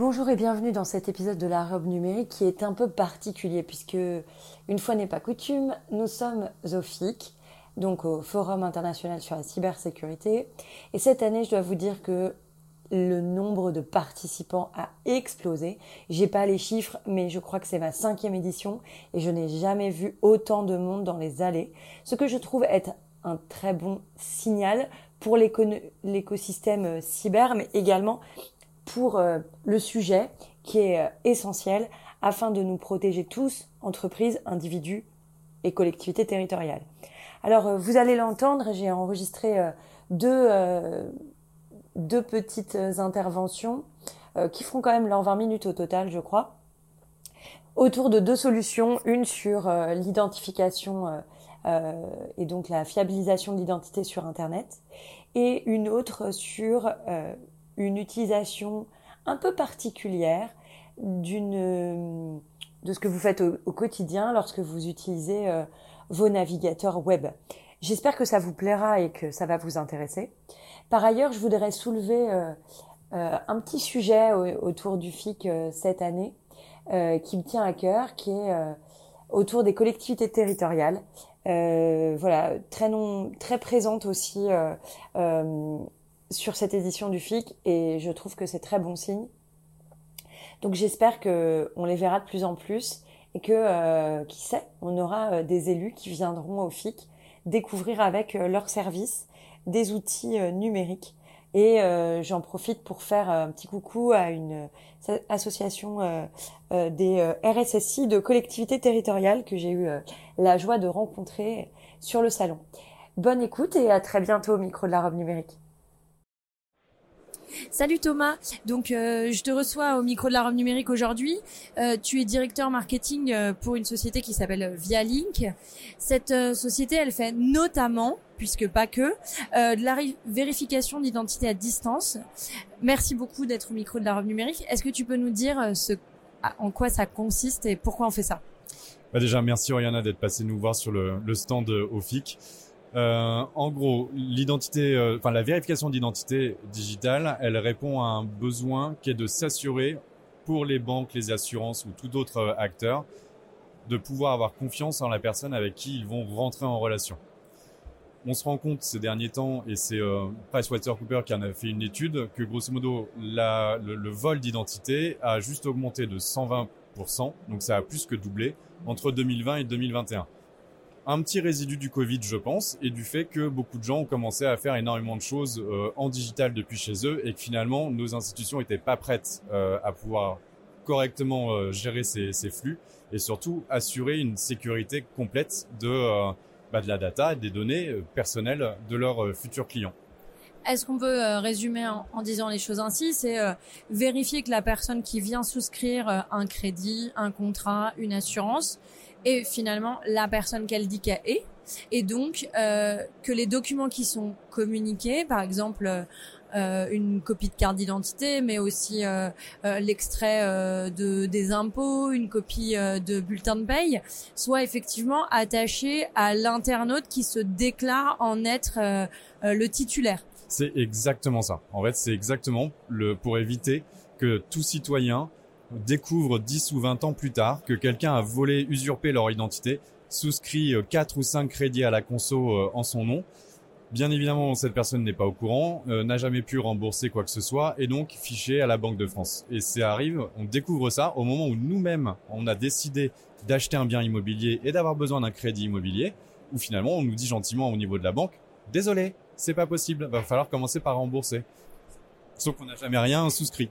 Bonjour et bienvenue dans cet épisode de la robe numérique qui est un peu particulier puisque, une fois n'est pas coutume, nous sommes au FIC, donc au Forum international sur la cybersécurité. Et cette année, je dois vous dire que le nombre de participants a explosé. J'ai pas les chiffres, mais je crois que c'est ma cinquième édition et je n'ai jamais vu autant de monde dans les allées. Ce que je trouve être un très bon signal pour l'écosystème cyber, mais également pour euh, le sujet qui est euh, essentiel afin de nous protéger tous, entreprises, individus et collectivités territoriales. Alors, euh, vous allez l'entendre, j'ai enregistré deux, deux petites interventions qui feront quand même leurs 20 minutes au total, je crois, autour de deux solutions, une sur l'identification et donc la fiabilisation de l'identité sur Internet, et une autre sur une utilisation un peu particulière d'une de ce que vous faites au, quotidien lorsque vous utilisez euh, vos navigateurs web. J'espère que ça vous plaira et que ça va vous intéresser. Par ailleurs, je voudrais soulever euh, euh, un petit sujet autour du FIC cette année qui me tient à cœur, qui est autour des collectivités territoriales. voilà, très non, très présente aussi sur cette édition du FIC et je trouve que c'est très bon signe. Donc j'espère que on les verra de plus en plus et que euh, qui sait, on aura euh, des élus qui viendront au FIC découvrir avec euh, leurs services des outils numériques. Et j'en profite pour faire un petit coucou à une association des RSSI de collectivités territoriales que j'ai eu la joie de rencontrer sur le salon. Bonne écoute et à très bientôt au micro de la robe numérique. Salut Thomas, donc euh, je te reçois au micro de la robe numérique aujourd'hui. Euh, tu es directeur marketing euh, pour une société qui s'appelle Vialink. Cette société, elle fait notamment, puisque pas que, de la vérification d'identité à distance. Merci beaucoup d'être au micro de la robe numérique. Est-ce que tu peux nous dire ce, en quoi ça consiste et pourquoi on fait ça? Bah Déjà, merci Oriana d'être passé nous voir sur le, le stand OFIC. Euh, en gros, l'identité, euh, la vérification d'identité digitale, elle répond à un besoin qui est de s'assurer pour les banques, les assurances ou tout autre euh, acteur de pouvoir avoir confiance en la personne avec qui ils vont rentrer en relation. On se rend compte ces derniers temps, et c'est euh, PricewaterhouseCoopers qui en a fait une étude, que grosso modo la, le, le vol d'identité a juste augmenté de 120%, donc ça a plus que doublé entre 2020 et 2021 un petit résidu du Covid, je pense, et du fait que beaucoup de gens ont commencé à faire énormément de choses euh, en digital depuis chez eux et que finalement nos institutions n'étaient pas prêtes euh, à pouvoir correctement euh, gérer ces, ces, flux et surtout assurer une sécurité complète de, bah, de la data et des données personnelles de leurs futurs clients. Est-ce qu'on peut résumer en, en, disant les choses ainsi? C'est vérifier que la personne qui vient souscrire un crédit, un contrat, une assurance, et finalement la personne qu'elle dit qu'elle est. Et donc euh, que les documents qui sont communiqués, par exemple euh, une copie de carte d'identité, mais aussi euh, euh l'extrait euh, de des impôts, une copie euh, de bulletin de paye, soient effectivement attachés à l'internaute qui se déclare en être le titulaire. C'est exactement ça. En fait, c'est exactement le pour éviter que tout citoyen découvre 10 ou 20 ans plus tard que quelqu'un a volé, usurpé leur identité, souscrit 4 euh, ou 5 crédits à la conso euh, en son nom. Bien évidemment, cette personne n'est pas au courant, euh, n'a jamais pu rembourser quoi que ce soit et donc fiché à la Banque de France. Et ça arrive, on découvre ça au moment où nous-mêmes, on a décidé d'acheter un bien immobilier et d'avoir besoin d'un crédit immobilier, où finalement on nous dit gentiment au niveau de la banque, désolé, c'est pas possible, va falloir commencer par rembourser. Sauf qu'on n'a jamais rien souscrit.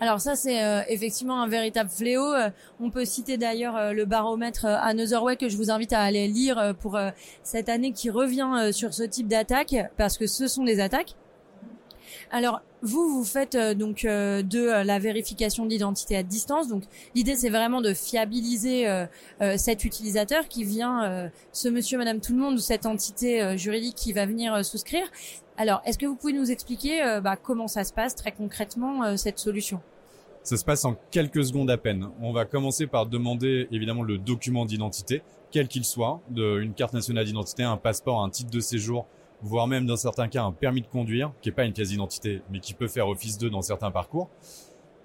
Alors ça, c'est euh, effectivement un véritable fléau. Euh, on peut citer d'ailleurs euh, le baromètre Another Way que je vous invite à aller lire pour cette année qui revient sur ce type d'attaque, parce que ce sont des attaques. Alors vous, vous faites euh, donc euh, de euh, la vérification d'identité à distance. Donc l'idée, c'est vraiment de fiabiliser cet utilisateur qui vient, ce monsieur, madame, tout le monde ou cette entité juridique qui va venir souscrire. Alors, est-ce que vous pouvez nous expliquer bah, comment ça se passe très concrètement cette solution? Ça se passe en quelques secondes à peine. On va commencer par demander évidemment le document d'identité, quel qu'il soit, une carte nationale d'identité, un passeport, un titre de séjour, voire même dans certains cas un permis de conduire, qui est pas une pièce d'identité, mais qui peut faire office d'eux dans certains parcours.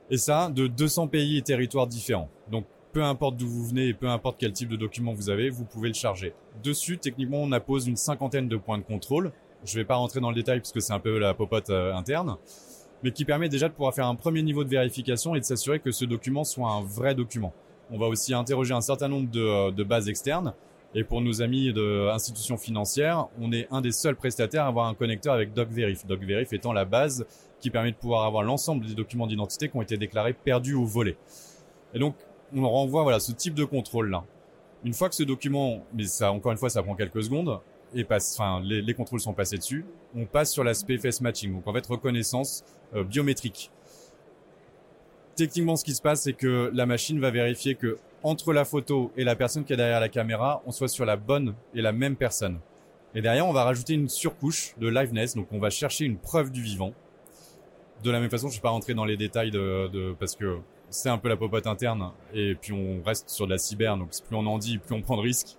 Et ça, de 200 pays et territoires différents. Donc, peu importe d'où vous venez et peu importe quel type de document vous avez, vous pouvez le charger. Dessus, techniquement, on appose une cinquantaine de points de contrôle. Je vais pas rentrer dans le détail parce que c'est un peu la popote euh, interne, mais qui permet déjà de pouvoir faire un premier niveau de vérification et de s'assurer que ce document soit un vrai document. On va aussi interroger un certain nombre de, euh, de bases externes et pour nos amis de institutions financières, on est un des seuls prestataires à avoir un connecteur avec DocVerif. DocVerif étant la base qui permet de pouvoir avoir l'ensemble des documents d'identité qui ont été déclarés perdus ou volés. Et donc, on renvoie voilà ce type de contrôle là. Une fois que ce document, mais ça encore une fois, ça prend quelques secondes et passe, enfin les, les contrôles sont passés dessus, on passe sur l'aspect face matching, donc en fait reconnaissance euh, biométrique. Techniquement, ce qui se passe, c'est que la machine va vérifier que entre la photo et la personne qui est derrière la caméra, on soit sur la bonne et la même personne. Et derrière, on va rajouter une surcouche de liveness, donc on va chercher une preuve du vivant. De la même façon, je ne vais pas rentrer dans les détails de, de parce que c'est un peu la popote interne, et puis on reste sur de la cyber, donc plus on en dit, plus on prend de risques.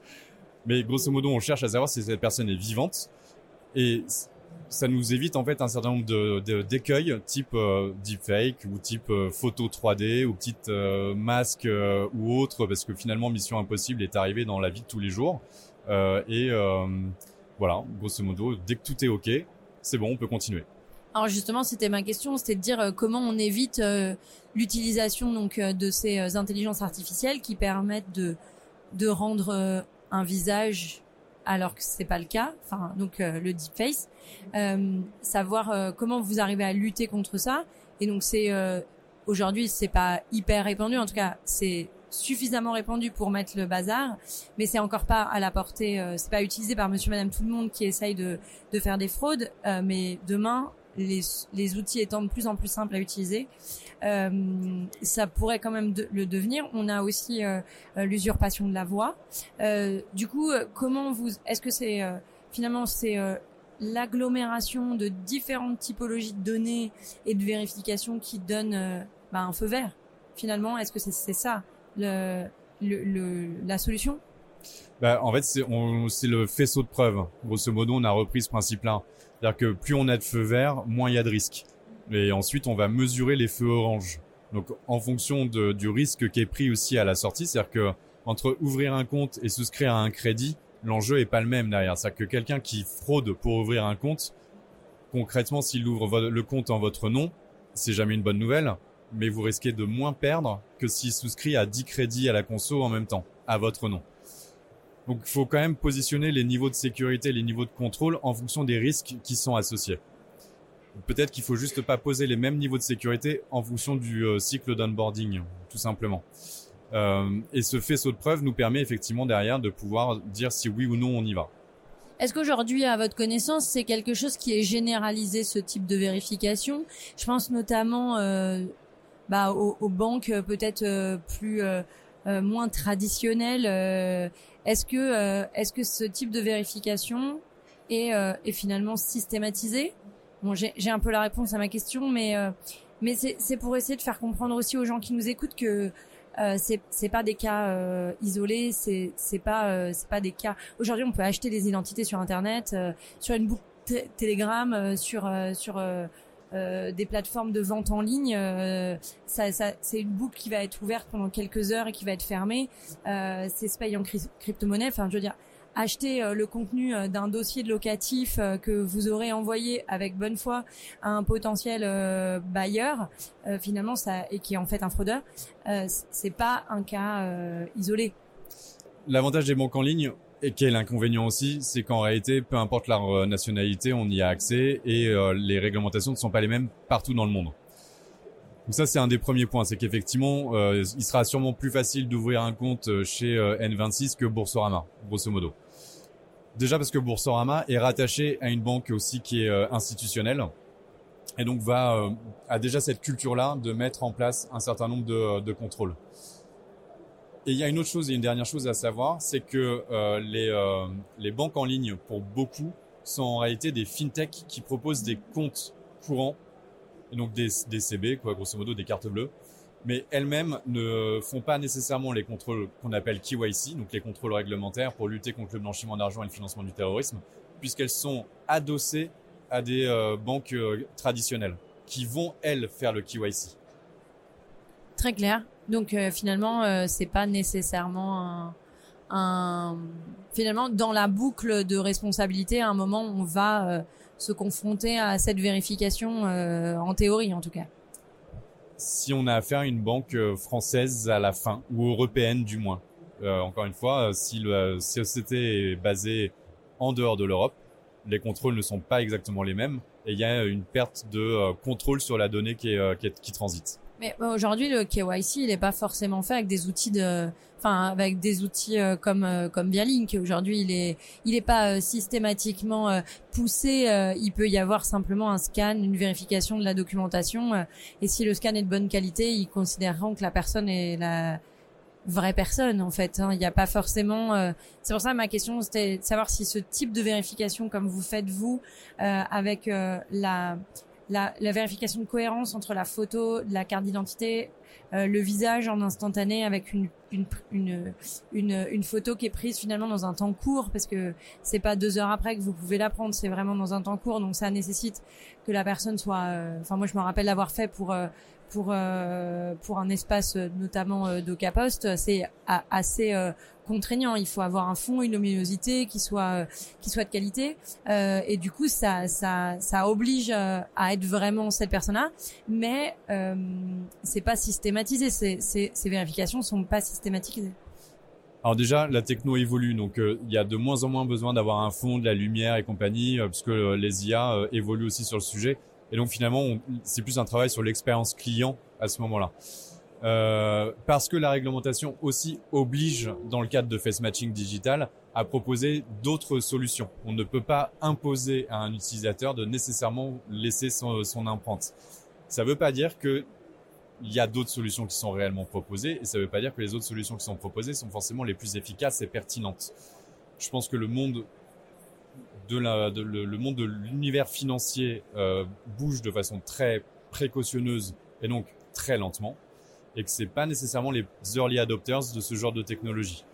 Mais grosso modo, on cherche à savoir si cette personne est vivante. Et ça nous évite en fait un certain nombre de, d'écueils type euh, deepfake ou type euh, photo 3D ou petite euh, masque euh, ou autre parce que finalement Mission Impossible est arrivé dans la vie de tous les jours et voilà grosso modo dès que tout est ok c'est bon on peut continuer. Alors justement c'était ma question c'était de dire comment on évite l'utilisation donc de ces intelligences artificielles qui permettent de de rendre un visage alors que c'est pas le cas. Enfin, donc euh, le deepface, euh, savoir euh, comment vous arrivez à lutter contre ça. Et donc c'est euh, aujourd'hui c'est pas hyper répandu, en tout cas c'est suffisamment répandu pour mettre le bazar, mais c'est encore pas à la portée, c'est pas utilisé par Monsieur, Madame, tout le monde qui essaye de de faire des fraudes. mais demain, les, les outils étant de plus en plus simples à utiliser, euh, ça pourrait quand même le devenir. On a aussi euh, euh, l'usurpation de la voix. du coup, comment vous, est-ce que c'est finalement c'est l'agglomération de différentes typologies de données et de vérification qui donne bah, un feu vert finalement? Est-ce que c'est ça le, le, la solution? Bah, en fait, c'est le faisceau de preuves. Grosso modo, on a repris ce principe-là. C'est-à-dire que plus on a de feux verts, moins il y a de risques. Et ensuite, on va mesurer les feux orange. Donc, en fonction de, du risque qui est pris aussi à la sortie, c'est-à-dire que entre ouvrir un compte et souscrire à un crédit, l'enjeu est pas le même derrière. C'est-à-dire que quelqu'un qui fraude pour ouvrir un compte, concrètement, s'il ouvre le compte en votre nom, c'est jamais une bonne nouvelle, mais vous risquez de moins perdre que s'il souscrit à 10 crédits à la conso en même temps, à votre nom. Donc, il faut quand même positionner les niveaux de sécurité, les niveaux de contrôle en fonction des risques qui sont associés. Peut-être qu'il faut juste pas poser les mêmes niveaux de sécurité en fonction du euh, cycle d'onboarding, tout simplement. Euh, et ce faisceau de preuves nous permet effectivement derrière de pouvoir dire si oui ou non on y va. Est-ce qu'aujourd'hui, à votre connaissance, c'est quelque chose qui est généralisé, ce type de vérification? Je pense notamment euh, bah, aux, aux, banques peut-être euh, plus euh, moins traditionnelles. Est-ce que, est-ce que ce type de vérification est, est finalement systématisé? Bon, j'ai un peu la réponse à ma question, mais euh, mais c'est pour essayer de faire comprendre aussi aux gens qui nous écoutent que euh, c'est pas des cas euh, isolés, c'est c'est pas euh, c'est pas des cas. Aujourd'hui, on peut acheter des identités sur internet, sur une boucle Telegram, sur sur des plateformes de vente en ligne. ça, ça c'est une boucle qui va être ouverte pendant quelques heures et qui va être fermée. c'est payé en crypto-monnaie. Enfin, je veux dire acheter euh, le contenu euh, d'un dossier de locatif euh, que vous aurez envoyé avec bonne foi à un potentiel bailleur, finalement ça et qui est en fait un fraudeur, c'est pas un cas isolé. L'avantage des banques en ligne et qui est l'inconvénient aussi, c'est qu'en réalité, peu importe leur nationalité, on y a accès et les réglementations ne sont pas les mêmes partout dans le monde. Donc ça, c'est un des premiers points, c'est qu'effectivement, il sera sûrement plus facile d'ouvrir un compte chez N26 que Boursorama, grosso modo. Déjà parce que Boursorama est rattaché à une banque aussi qui est euh, institutionnelle. et donc va a déjà cette culture-là de mettre en place un certain nombre de contrôles. Et il y a une autre chose et une dernière chose à savoir, c'est que les, les banques en ligne, pour beaucoup, sont en réalité des fintechs qui proposent des comptes courants, et donc des, des CB, quoi, grosso modo des cartes bleues, mais elles-mêmes ne font pas nécessairement les contrôles qu'on appelle KYC, donc les contrôles réglementaires pour lutter contre le blanchiment d'argent et le financement du terrorisme, puisqu'elles sont adossées à des euh, banques euh, traditionnelles qui vont elles faire le KYC. Très clair. Donc euh, finalement, c'est pas nécessairement un, un, finalement dans la boucle de responsabilité. À un moment, on va se confronter à cette vérification en théorie, en tout cas si on a affaire à une banque euh, française à la fin, ou européenne du moins. Euh, encore une fois, euh, si la société est basée en dehors de l'Europe, les contrôles ne sont pas exactement les mêmes et il y a une perte de contrôle sur la donnée qui, est, qui transite. Mais aujourd'hui, le KYC, il n'est pas forcément fait avec des outils de, enfin, avec des outils euh, comme euh, comme Link. Aujourd'hui, il est il est pas euh, systématiquement poussé. il peut y avoir simplement un scan, une vérification de la documentation. et si le scan est de bonne qualité, ils considéreront que la personne est la vraie personne en fait. Hein. Il n'y a pas forcément. c'est pour ça ma question c'était de savoir si ce type de vérification, comme vous faites vous, avec la la, la, vérification de cohérence entre la photo, la carte d'identité, euh, le visage en instantané avec une, une, une, une, une photo qui est prise finalement dans un temps court parce que c'est pas deux heures après que vous pouvez la prendre, c'est vraiment dans un temps court donc ça nécessite que la personne soit. Euh, enfin moi je me rappelle l'avoir fait pour euh, pour euh, pour un espace euh, notamment euh, d'Ocapost, c'est assez contraignant. Il faut avoir un fond, une luminosité qui soit qui soit de qualité, et du coup ça ça ça oblige à être vraiment cette personne-là, mais euh, c'est pas systématisé. Ces, ces, ces vérifications sont pas systématisées. Alors déjà, la techno évolue, donc il y a de moins en moins besoin d'avoir un fond, de la lumière et compagnie, puisque les IA évoluent aussi sur le sujet. Et donc finalement, c'est plus un travail sur l'expérience client à ce moment-là. Euh, parce que la réglementation aussi oblige, dans le cadre de face matching digital, à proposer d'autres solutions. On ne peut pas imposer à un utilisateur de nécessairement laisser son, son empreinte. Ça ne veut pas dire que il y a d'autres solutions qui sont réellement proposées et ça ne veut pas dire que les autres solutions qui sont proposées sont forcément les plus efficaces et pertinentes. Je pense que le monde de la, de, le, monde de l'univers financier euh, bouge de façon très précautionneuse et donc très lentement, et que c'est pas nécessairement les early adopters de ce genre de technologie.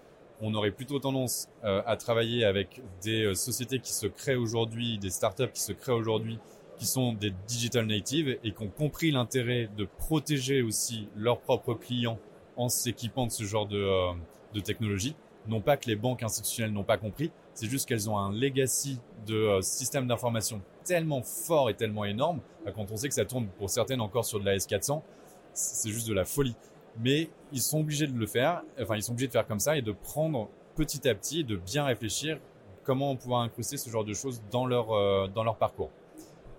On aurait plutôt tendance euh, à travailler avec des euh, sociétés qui se créent aujourd'hui, des startups qui se créent aujourd'hui, qui sont des digital natives et qui ont compris l'intérêt de protéger aussi leurs propres clients en s'équipant de ce genre de, euh, de technologie. Non pas que les banques institutionnelles n'ont pas compris, c'est juste qu'elles ont un legacy de euh, système d'information tellement fort et tellement énorme, bah, quand on sait que ça tourne pour certaines encore sur de la S400, c'est juste de la folie. Mais ils sont obligés de le faire, enfin ils sont obligés de faire comme ça et de prendre petit à petit, de bien réfléchir comment on pourra incruster ce genre de choses dans leur, euh, dans leur parcours.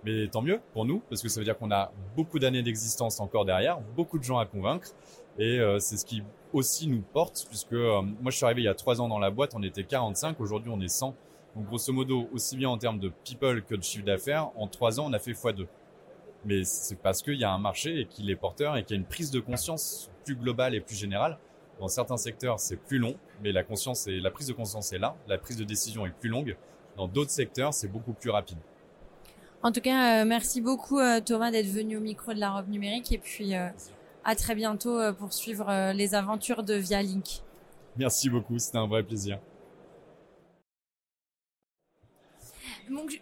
Mais tant mieux pour nous, parce que ça veut dire qu'on a beaucoup d'années d'existence encore derrière, beaucoup de gens à convaincre, et euh, c'est ce qui aussi nous porte, puisque euh, moi je suis arrivé il y a trois ans dans la boîte, on était 45, aujourd'hui on est 100. Donc grosso modo, aussi bien en termes de people que de chiffre d'affaires, en trois ans on a fait x2. Mais c'est parce qu'il y a un marché et qu'il est porteur et qu'il y a une prise de conscience plus globale et plus générale. Dans certains secteurs, c'est plus long, mais la conscience et la prise de conscience est là. La prise de décision est plus longue. Dans d'autres secteurs, c'est beaucoup plus rapide. En tout cas, euh, merci beaucoup Thomas d'être venu au micro de la robe numérique et puis à très bientôt euh, pour suivre euh, les aventures de Via Link. Merci beaucoup, c'était un vrai plaisir.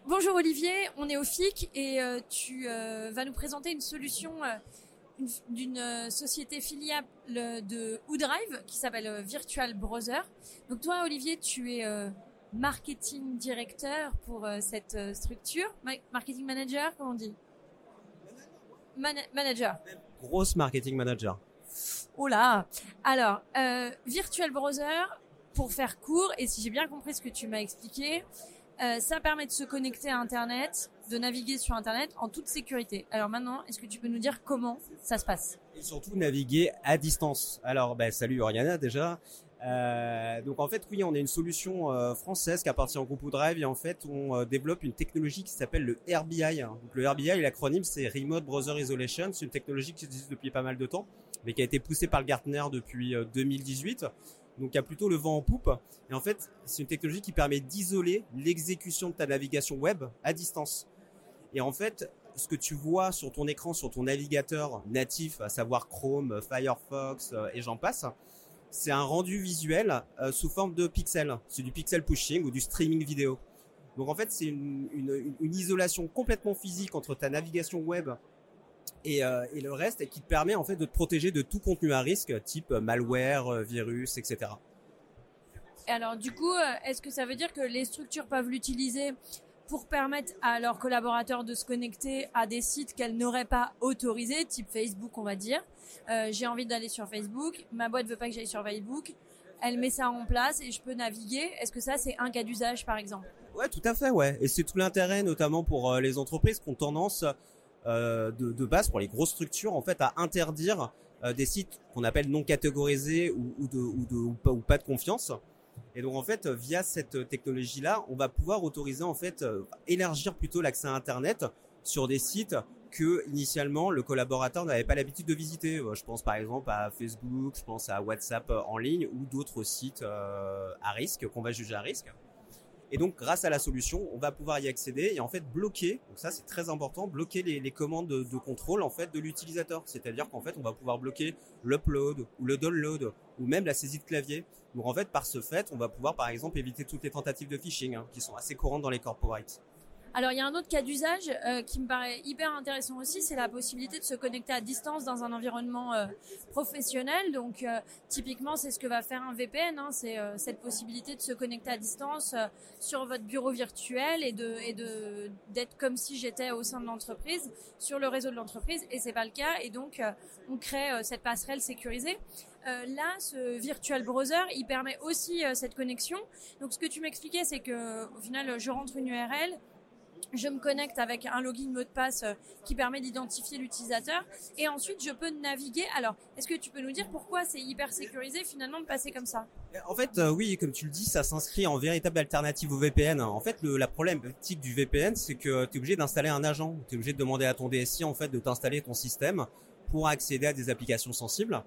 bonjour Olivier, on est au FIC et euh, tu vas nous présenter une solution d'une société filiale de WooDrive qui s'appelle Virtual Browser. Donc toi Olivier, tu es marketing directeur pour cette structure, marketing manager, comment on dit? Manager grosse marketing manager. Oh là Alors, euh, Virtual Browser, pour faire court, et si j'ai bien compris ce que tu m'as expliqué, euh, ça permet de se connecter à Internet, de naviguer sur Internet en toute sécurité. Alors maintenant, est-ce que tu peux nous dire comment ça se passe? Et surtout naviguer à distance. Alors, bah, salut Oriana déjà. Euh, donc en fait, oui, on a une solution euh, française qui appartient au groupe Drive et en fait, on euh, développe une technologie qui s'appelle le RBI. Donc le RBI, l'acronyme, c'est Remote Browser Isolation. C'est une technologie qui existe depuis pas mal de temps, mais qui a été poussée par le Gartner depuis 2018. Donc il y a plutôt le vent en poupe. Et en fait, c'est une technologie qui permet d'isoler l'exécution de ta navigation web à distance. Et en fait, ce que tu vois sur ton écran, sur ton navigateur natif, à savoir Chrome, Firefox et j'en passe, c'est un rendu visuel euh, sous forme de pixels. C'est du pixel pushing ou du streaming vidéo. Donc en fait, c'est une, une, isolation complètement physique entre ta navigation web et, euh, et, le reste, et qui te permet en fait de te protéger de tout contenu à risque, type malware, euh, virus, etc. Et alors du coup, est-ce que ça veut dire que les structures peuvent l'utiliser pour permettre à leurs collaborateurs de se connecter à des sites qu'elles n'auraient pas autorisés, type Facebook, on va dire. Euh, j'ai envie d'aller sur Facebook, ma boîte veut pas que j'aille sur Facebook. Elle met ça en place et je peux naviguer. Est-ce que ça, c'est un cas d'usage, par exemple? Ouais, tout à fait, ouais. Et c'est tout l'intérêt, notamment pour euh, les entreprises qui ont tendance euh, de, base, pour les grosses structures, en fait, à interdire des sites qu'on appelle non catégorisés ou, de, ou pas de confiance. Et donc en fait, via cette technologie-là, on va pouvoir autoriser en fait euh, élargir plutôt l'accès à Internet sur des sites que initialement le collaborateur n'avait pas l'habitude de visiter. Euh, je pense par exemple à Facebook, je pense à WhatsApp euh, en ligne ou d'autres sites à risque qu'on va juger à risque. Et donc, grâce à la solution, on va pouvoir y accéder et en fait bloquer. Donc ça, c'est très important, bloquer les, les commandes de, de, contrôle en fait de l'utilisateur. C'est-à-dire qu'en fait, on va pouvoir bloquer l'upload ou le download ou même la saisie de clavier. Donc en fait, par ce fait, on va pouvoir par exemple éviter toutes les tentatives de phishing hein, qui sont assez courantes dans les corporates. Alors il y a un autre cas d'usage euh, qui me paraît hyper intéressant aussi, c'est la possibilité de se connecter à distance dans un environnement euh, professionnel. Donc euh, typiquement c'est ce que va faire un VPN, hein, c'est cette possibilité de se connecter à distance sur votre bureau virtuel et et de d'être comme si j'étais au sein de l'entreprise sur le réseau de l'entreprise et c'est pas le cas et donc on crée cette passerelle sécurisée. Euh, là, ce virtual browser, il permet aussi euh, cette connexion. Donc, ce que tu m'expliquais, c'est que au final, je rentre une URL, je me connecte avec un login mot de passe euh, qui permet d'identifier l'utilisateur et ensuite je peux naviguer. Alors, est-ce que tu peux nous dire pourquoi c'est hyper sécurisé finalement de passer comme ça? En fait, euh, oui, comme tu le dis, ça s'inscrit en véritable alternative au VPN. En fait, le, la problématique du VPN, c'est que tu es obligé d'installer un agent. Tu es obligé de demander à ton DSI en fait de t'installer ton système pour accéder à des applications sensibles.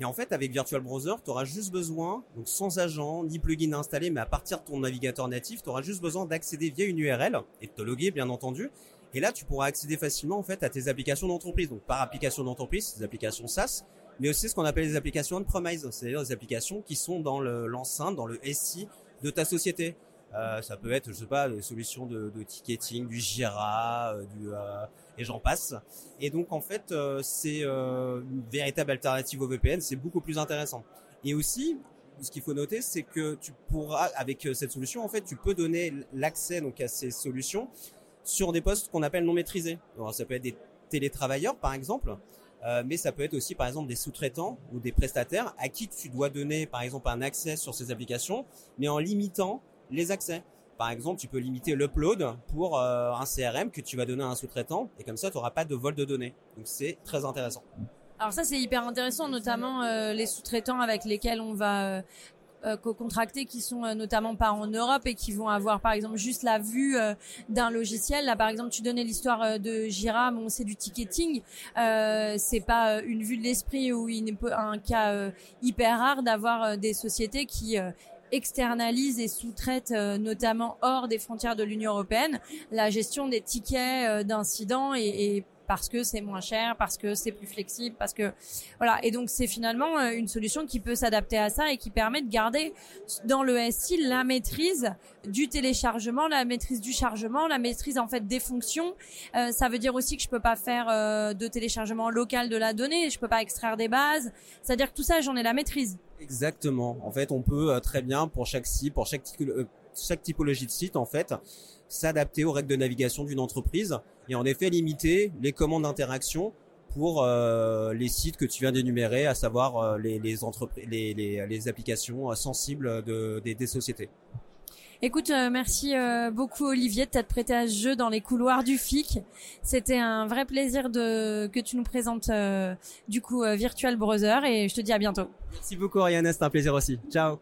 Et en fait, avec Virtual Browser, tu auras juste besoin, donc sans agent, ni plugin installé, mais à partir de ton navigateur natif, tu auras juste besoin d'accéder via une URL et de te loguer, bien entendu. Et là, tu pourras accéder facilement en fait à tes applications d'entreprise. Donc par application d'entreprise, des applications SaaS, mais aussi ce qu'on appelle les applications on-premise, c'est-à-dire des applications qui sont dans l'enceinte, dans le SI de ta société. Euh, ça peut être, je sais pas, des solutions de, de ticketing, du Jira, euh, du euh, et j'en passe. Et donc en fait, euh, c'est euh, une véritable alternative au VPN, c'est beaucoup plus intéressant. Et aussi, ce qu'il faut noter, c'est que tu pourras, avec cette solution, en fait, tu peux donner l'accès donc à ces solutions sur des postes qu'on appelle non maîtrisés. Alors, ça peut être des télétravailleurs, par exemple. Euh, mais ça peut être aussi par exemple des sous-traitants ou des prestataires à qui tu dois donner par exemple un accès sur ces applications, mais en limitant les accès. Par exemple, tu peux limiter l'upload pour euh, un CRM que tu vas donner à un sous-traitant et comme ça, tu n'auras pas de vol de données. Donc c'est très intéressant. Alors ça, c'est hyper intéressant, notamment euh, les sous-traitants avec lesquels on va euh, co-contractés qui sont euh, notamment pas en Europe et qui vont avoir par exemple juste la vue euh, d'un logiciel. Là par exemple tu donnais l'histoire de Jira, bon c'est du ticketing, c'est pas une vue de l'esprit ou un cas hyper rare d'avoir des sociétés qui externalisent et sous-traitent notamment hors des frontières de l'Union européenne la gestion des tickets d'incidents et, et parce que c'est moins cher, parce que c'est plus flexible, parce que voilà. Et donc c'est finalement euh, une solution qui peut s'adapter à ça et qui permet de garder dans le SI la maîtrise du téléchargement, la maîtrise du chargement, la maîtrise en fait des fonctions. Euh, ça veut dire aussi que je peux pas faire euh, de téléchargement local de la donnée, je peux pas extraire des bases. C'est-à-dire que tout ça, j'en ai la maîtrise. Exactement. En fait, on peut très bien pour chaque site, pour chaque, chaque typologie de site, en fait, s'adapter aux règles de navigation d'une entreprise et en effet limiter les commandes d'interaction pour euh, les sites que tu viens d'énumérer, à savoir euh, les, les, les, les, les, applications euh, sensibles de, des, des sociétés. Écoute, euh, merci euh, beaucoup Olivier de t'être prêté à ce jeu dans les couloirs du FIC. C'était un vrai plaisir de que tu nous présentes euh, du coup Virtual Browser et je te dis à bientôt. Merci beaucoup Oriana, c'était un plaisir aussi. Ciao.